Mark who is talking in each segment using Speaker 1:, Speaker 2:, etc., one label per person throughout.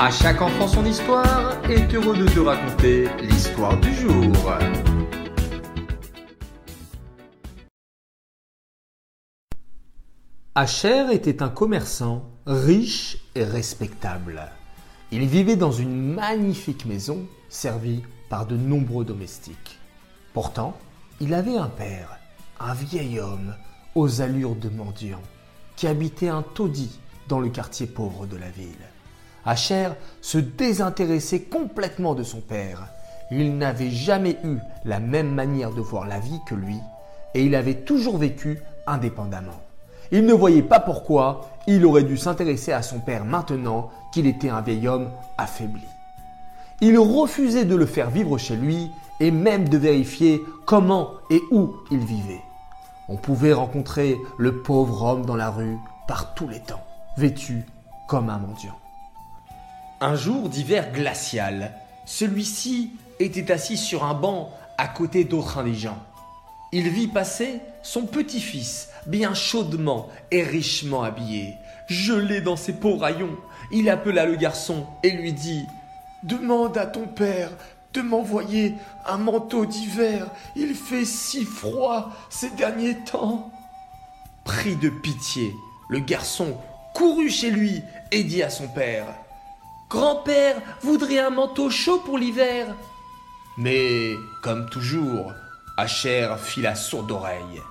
Speaker 1: À chaque enfant son histoire est heureux de te raconter l'histoire du jour. Acher était un commerçant riche et respectable. Il vivait dans une magnifique maison servie par de nombreux domestiques. Pourtant, il avait un père, un vieil homme aux allures de mendiant, qui habitait un taudis dans le quartier pauvre de la ville. Acher se désintéressait complètement de son père. Il n'avait jamais eu la même manière de voir la vie que lui, et il avait toujours vécu indépendamment. Il ne voyait pas pourquoi il aurait dû s'intéresser à son père maintenant qu'il était un vieil homme affaibli. Il refusait de le faire vivre chez lui et même de vérifier comment et où il vivait. On pouvait rencontrer le pauvre homme dans la rue par tous les temps, vêtu comme un mendiant. Un jour d'hiver glacial, celui-ci était assis sur un banc à côté d'autres indigents. Il vit passer son petit-fils, bien chaudement et richement habillé, gelé dans ses peaux raillons. Il appela le garçon et lui dit Demande à ton père de m'envoyer un manteau d'hiver. Il fait si froid ces derniers temps. Pris de pitié, le garçon courut chez lui et dit à son père Grand-père voudrait un manteau chaud pour l'hiver. Mais, comme toujours, Acher fit la sourde oreille.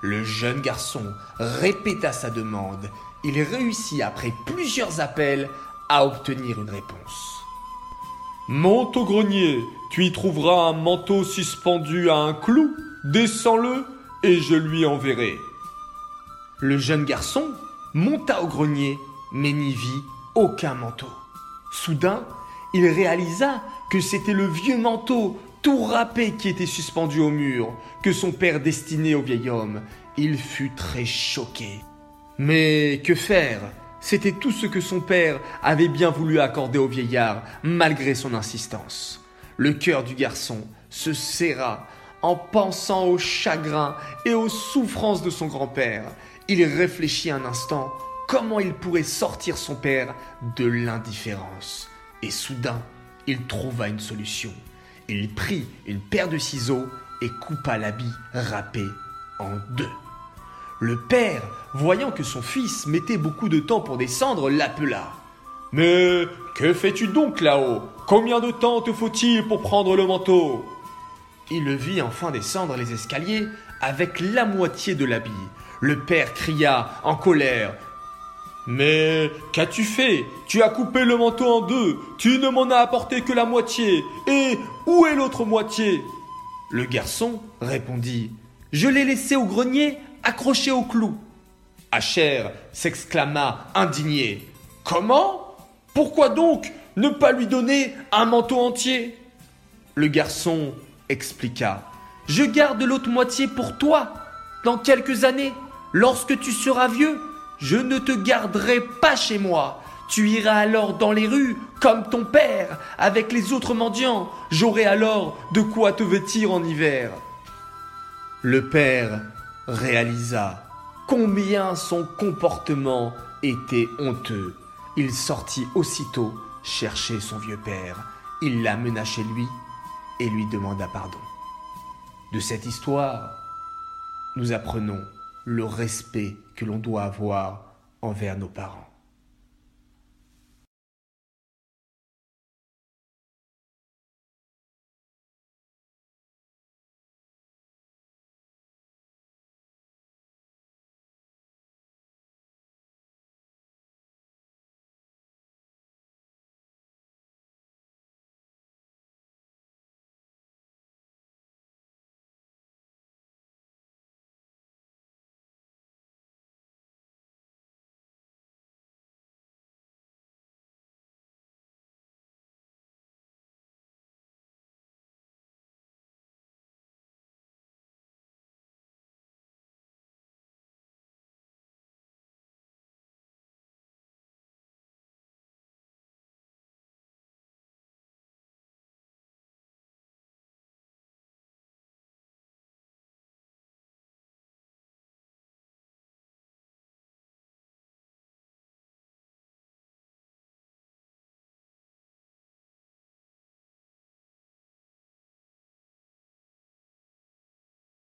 Speaker 1: Le jeune garçon répéta sa demande. Il réussit après plusieurs appels à obtenir une réponse.
Speaker 2: Monte au grenier, tu y trouveras un manteau suspendu à un clou. Descends-le et je lui enverrai.
Speaker 1: Le jeune garçon monta au grenier, mais n'y vit aucun manteau. Soudain, il réalisa que c'était le vieux manteau tout râpé qui était suspendu au mur, que son père destinait au vieil homme. Il fut très choqué. Mais que faire? C'était tout ce que son père avait bien voulu accorder au vieillard, malgré son insistance. Le cœur du garçon se serra en pensant au chagrin et aux souffrances de son grand-père. Il réfléchit un instant comment il pourrait sortir son père de l'indifférence. Et soudain, il trouva une solution. Il prit une paire de ciseaux et coupa l'habit râpé en deux. Le père, voyant que son fils mettait beaucoup de temps pour descendre, l'appela.
Speaker 2: Mais que fais-tu donc là-haut? Combien de temps te faut-il pour prendre le manteau?
Speaker 1: Il le vit enfin descendre les escaliers avec la moitié de l'habit. Le père cria en colère.
Speaker 2: Mais qu'as-tu fait? Tu as coupé le manteau en deux, tu ne m'en as apporté que la moitié, et où est l'autre moitié?
Speaker 1: Le garçon répondit. Je l'ai laissé au grenier, accroché au clou. Acher s'exclama indigné. Comment? Pourquoi donc ne pas lui donner un manteau entier? Le garçon expliqua. Je garde l'autre moitié pour toi, dans quelques années, lorsque tu seras vieux je ne te garderai pas chez moi. Tu iras alors dans les rues comme ton père avec les autres mendiants. J'aurai alors de quoi te vêtir en hiver. Le père réalisa combien son comportement était honteux. Il sortit aussitôt chercher son vieux père. Il l'amena chez lui et lui demanda pardon. De cette histoire, nous apprenons le respect que l'on doit avoir envers nos parents.